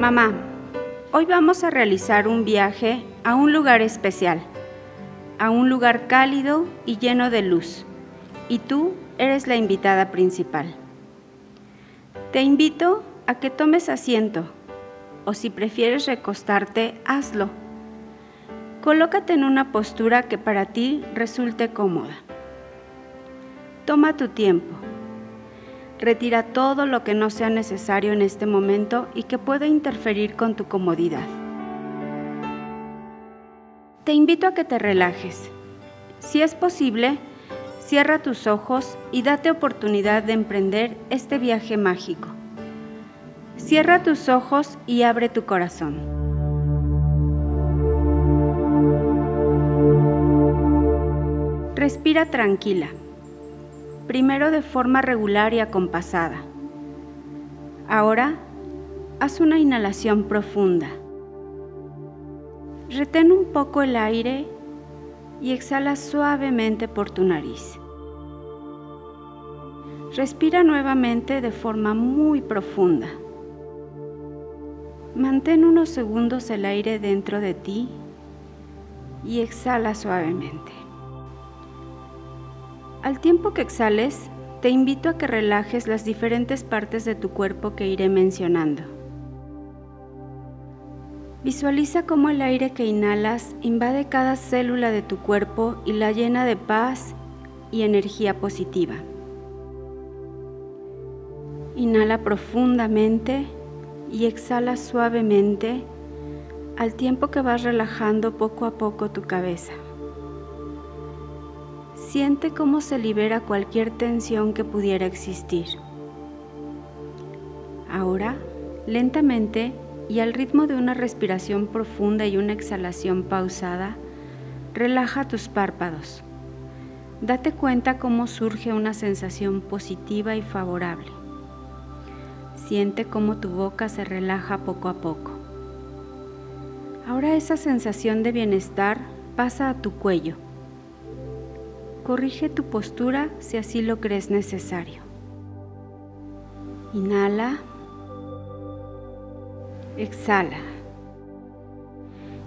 Mamá, hoy vamos a realizar un viaje a un lugar especial, a un lugar cálido y lleno de luz, y tú eres la invitada principal. Te invito a que tomes asiento, o si prefieres recostarte, hazlo. Colócate en una postura que para ti resulte cómoda. Toma tu tiempo. Retira todo lo que no sea necesario en este momento y que pueda interferir con tu comodidad. Te invito a que te relajes. Si es posible, cierra tus ojos y date oportunidad de emprender este viaje mágico. Cierra tus ojos y abre tu corazón. Respira tranquila, primero de forma regular y acompasada. Ahora, haz una inhalación profunda. Retén un poco el aire y exhala suavemente por tu nariz. Respira nuevamente de forma muy profunda. Mantén unos segundos el aire dentro de ti y exhala suavemente. Al tiempo que exhales, te invito a que relajes las diferentes partes de tu cuerpo que iré mencionando. Visualiza cómo el aire que inhalas invade cada célula de tu cuerpo y la llena de paz y energía positiva. Inhala profundamente y exhala suavemente al tiempo que vas relajando poco a poco tu cabeza. Siente cómo se libera cualquier tensión que pudiera existir. Ahora, lentamente y al ritmo de una respiración profunda y una exhalación pausada, relaja tus párpados. Date cuenta cómo surge una sensación positiva y favorable. Siente cómo tu boca se relaja poco a poco. Ahora esa sensación de bienestar pasa a tu cuello Corrige tu postura si así lo crees necesario. Inhala. Exhala.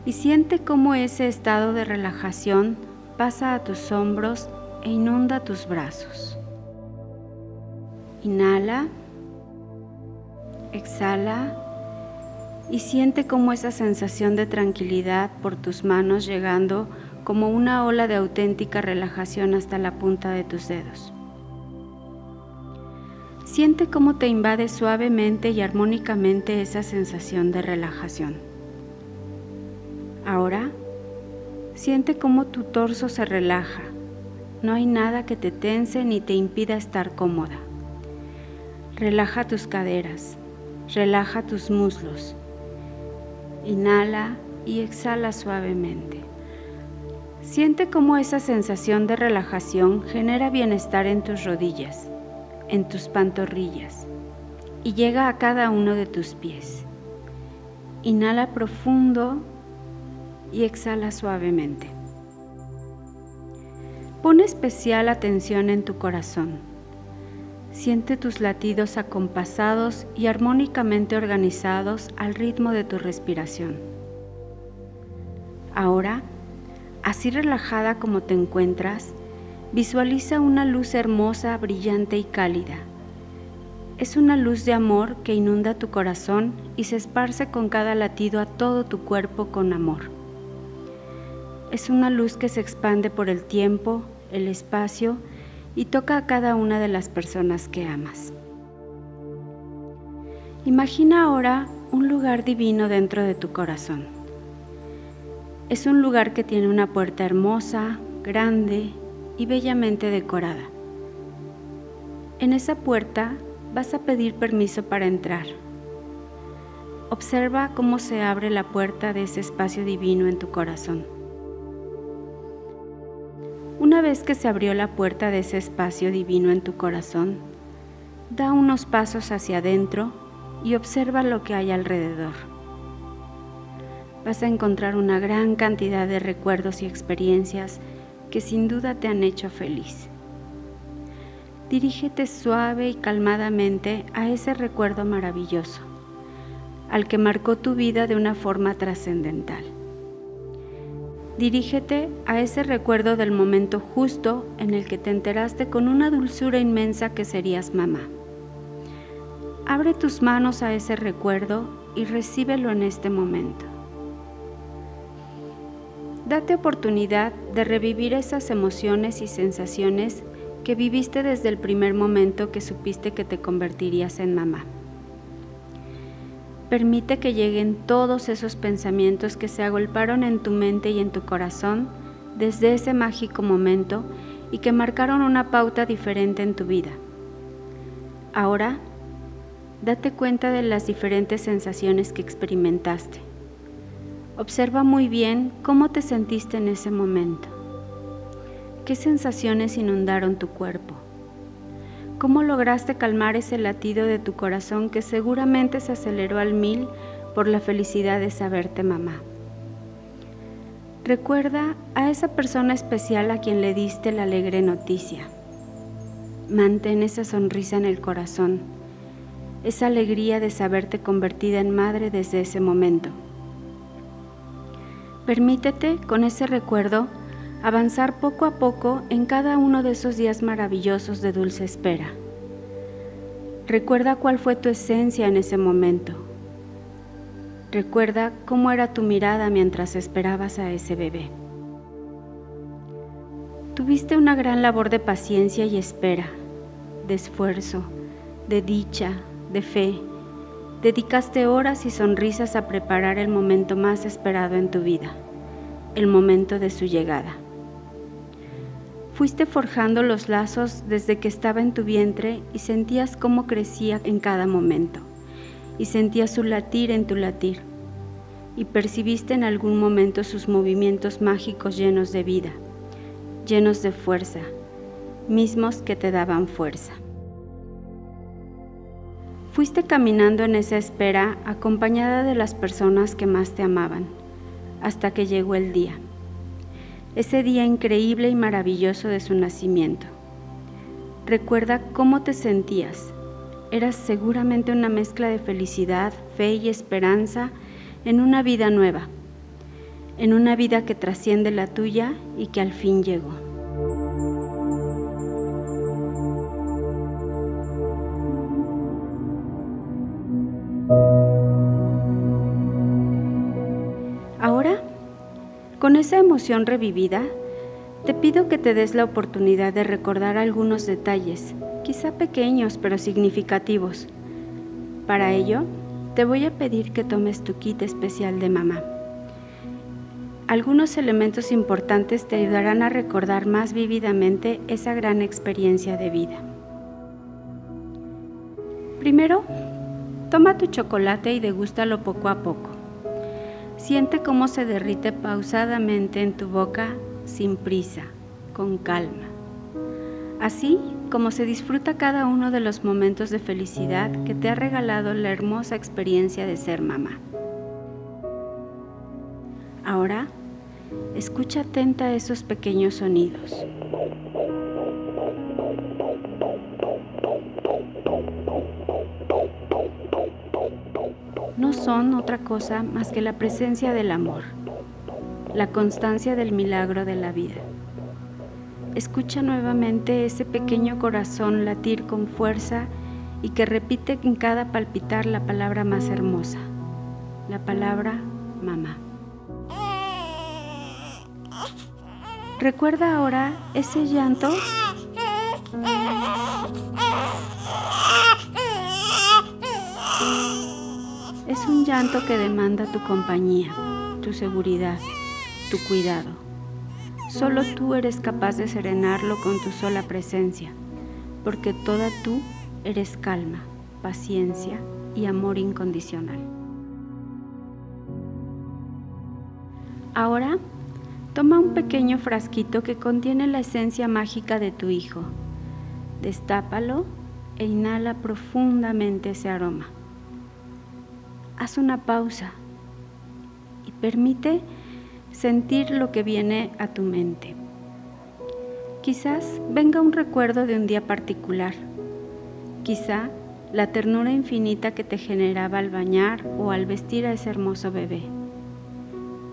Y siente cómo ese estado de relajación pasa a tus hombros e inunda tus brazos. Inhala. Exhala. Y siente cómo esa sensación de tranquilidad por tus manos llegando como una ola de auténtica relajación hasta la punta de tus dedos. Siente cómo te invade suavemente y armónicamente esa sensación de relajación. Ahora, siente cómo tu torso se relaja. No hay nada que te tense ni te impida estar cómoda. Relaja tus caderas, relaja tus muslos. Inhala y exhala suavemente. Siente cómo esa sensación de relajación genera bienestar en tus rodillas, en tus pantorrillas y llega a cada uno de tus pies. Inhala profundo y exhala suavemente. Pon especial atención en tu corazón. Siente tus latidos acompasados y armónicamente organizados al ritmo de tu respiración. Ahora, Así relajada como te encuentras, visualiza una luz hermosa, brillante y cálida. Es una luz de amor que inunda tu corazón y se esparce con cada latido a todo tu cuerpo con amor. Es una luz que se expande por el tiempo, el espacio y toca a cada una de las personas que amas. Imagina ahora un lugar divino dentro de tu corazón. Es un lugar que tiene una puerta hermosa, grande y bellamente decorada. En esa puerta vas a pedir permiso para entrar. Observa cómo se abre la puerta de ese espacio divino en tu corazón. Una vez que se abrió la puerta de ese espacio divino en tu corazón, da unos pasos hacia adentro y observa lo que hay alrededor vas a encontrar una gran cantidad de recuerdos y experiencias que sin duda te han hecho feliz. Dirígete suave y calmadamente a ese recuerdo maravilloso, al que marcó tu vida de una forma trascendental. Dirígete a ese recuerdo del momento justo en el que te enteraste con una dulzura inmensa que serías mamá. Abre tus manos a ese recuerdo y recíbelo en este momento. Date oportunidad de revivir esas emociones y sensaciones que viviste desde el primer momento que supiste que te convertirías en mamá. Permite que lleguen todos esos pensamientos que se agolparon en tu mente y en tu corazón desde ese mágico momento y que marcaron una pauta diferente en tu vida. Ahora, date cuenta de las diferentes sensaciones que experimentaste. Observa muy bien cómo te sentiste en ese momento. ¿Qué sensaciones inundaron tu cuerpo? ¿Cómo lograste calmar ese latido de tu corazón que seguramente se aceleró al mil por la felicidad de saberte mamá? Recuerda a esa persona especial a quien le diste la alegre noticia. Mantén esa sonrisa en el corazón, esa alegría de saberte convertida en madre desde ese momento. Permítete con ese recuerdo avanzar poco a poco en cada uno de esos días maravillosos de dulce espera. Recuerda cuál fue tu esencia en ese momento. Recuerda cómo era tu mirada mientras esperabas a ese bebé. Tuviste una gran labor de paciencia y espera, de esfuerzo, de dicha, de fe. Dedicaste horas y sonrisas a preparar el momento más esperado en tu vida, el momento de su llegada. Fuiste forjando los lazos desde que estaba en tu vientre y sentías cómo crecía en cada momento, y sentías su latir en tu latir, y percibiste en algún momento sus movimientos mágicos llenos de vida, llenos de fuerza, mismos que te daban fuerza. Fuiste caminando en esa espera acompañada de las personas que más te amaban, hasta que llegó el día ese día increíble y maravilloso de su nacimiento. Recuerda cómo te sentías. Eras seguramente una mezcla de felicidad, fe y esperanza en una vida nueva, en una vida que trasciende la tuya y que al fin llegó. Con esa emoción revivida, te pido que te des la oportunidad de recordar algunos detalles, quizá pequeños pero significativos. Para ello, te voy a pedir que tomes tu kit especial de mamá. Algunos elementos importantes te ayudarán a recordar más vívidamente esa gran experiencia de vida. Primero, toma tu chocolate y degústalo poco a poco. Siente cómo se derrite pausadamente en tu boca sin prisa, con calma. Así como se disfruta cada uno de los momentos de felicidad que te ha regalado la hermosa experiencia de ser mamá. Ahora, escucha atenta esos pequeños sonidos. Son otra cosa más que la presencia del amor, la constancia del milagro de la vida. Escucha nuevamente ese pequeño corazón latir con fuerza y que repite en cada palpitar la palabra más hermosa, la palabra mamá. Recuerda ahora ese llanto llanto que demanda tu compañía, tu seguridad, tu cuidado. Solo tú eres capaz de serenarlo con tu sola presencia, porque toda tú eres calma, paciencia y amor incondicional. Ahora, toma un pequeño frasquito que contiene la esencia mágica de tu hijo. Destápalo e inhala profundamente ese aroma haz una pausa y permite sentir lo que viene a tu mente. Quizás venga un recuerdo de un día particular. Quizá la ternura infinita que te generaba al bañar o al vestir a ese hermoso bebé.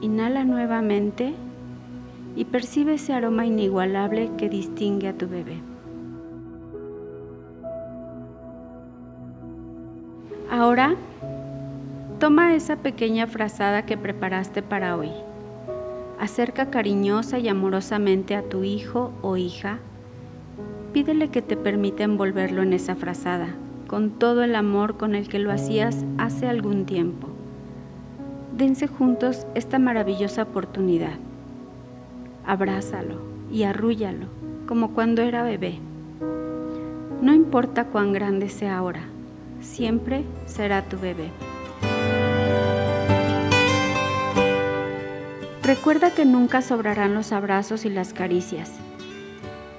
Inhala nuevamente y percibe ese aroma inigualable que distingue a tu bebé. Ahora, toma esa pequeña frazada que preparaste para hoy. Acerca cariñosa y amorosamente a tu hijo o hija. Pídele que te permita envolverlo en esa frazada con todo el amor con el que lo hacías hace algún tiempo. Dense juntos esta maravillosa oportunidad. Abrázalo y arrúllalo como cuando era bebé. No importa cuán grande sea ahora, siempre será tu bebé. Recuerda que nunca sobrarán los abrazos y las caricias.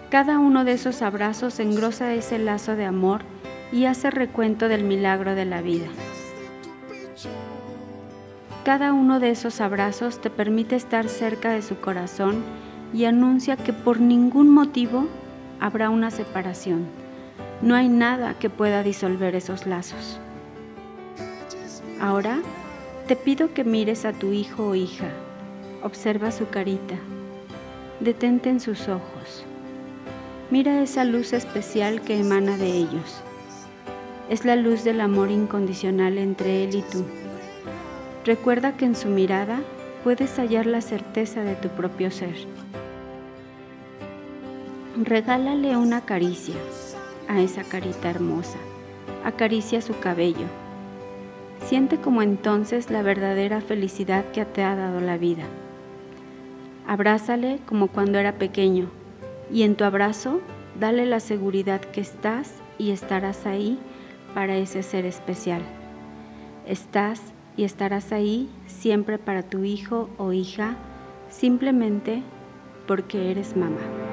Cada uno de esos abrazos engrosa ese lazo de amor y hace recuento del milagro de la vida. Cada uno de esos abrazos te permite estar cerca de su corazón y anuncia que por ningún motivo habrá una separación. No hay nada que pueda disolver esos lazos. Ahora te pido que mires a tu hijo o hija. Observa su carita. Detente en sus ojos. Mira esa luz especial que emana de ellos es la luz del amor incondicional entre Él y tú. Recuerda que en su mirada puedes hallar la certeza de tu propio ser. Regálale una caricia a esa carita hermosa. Acaricia su cabello. Siente como entonces la verdadera felicidad que te ha dado la vida. Abrázale como cuando era pequeño y en tu abrazo dale la seguridad que estás y estarás ahí para ese ser especial. Estás y estarás ahí siempre para tu hijo o hija, simplemente porque eres mamá.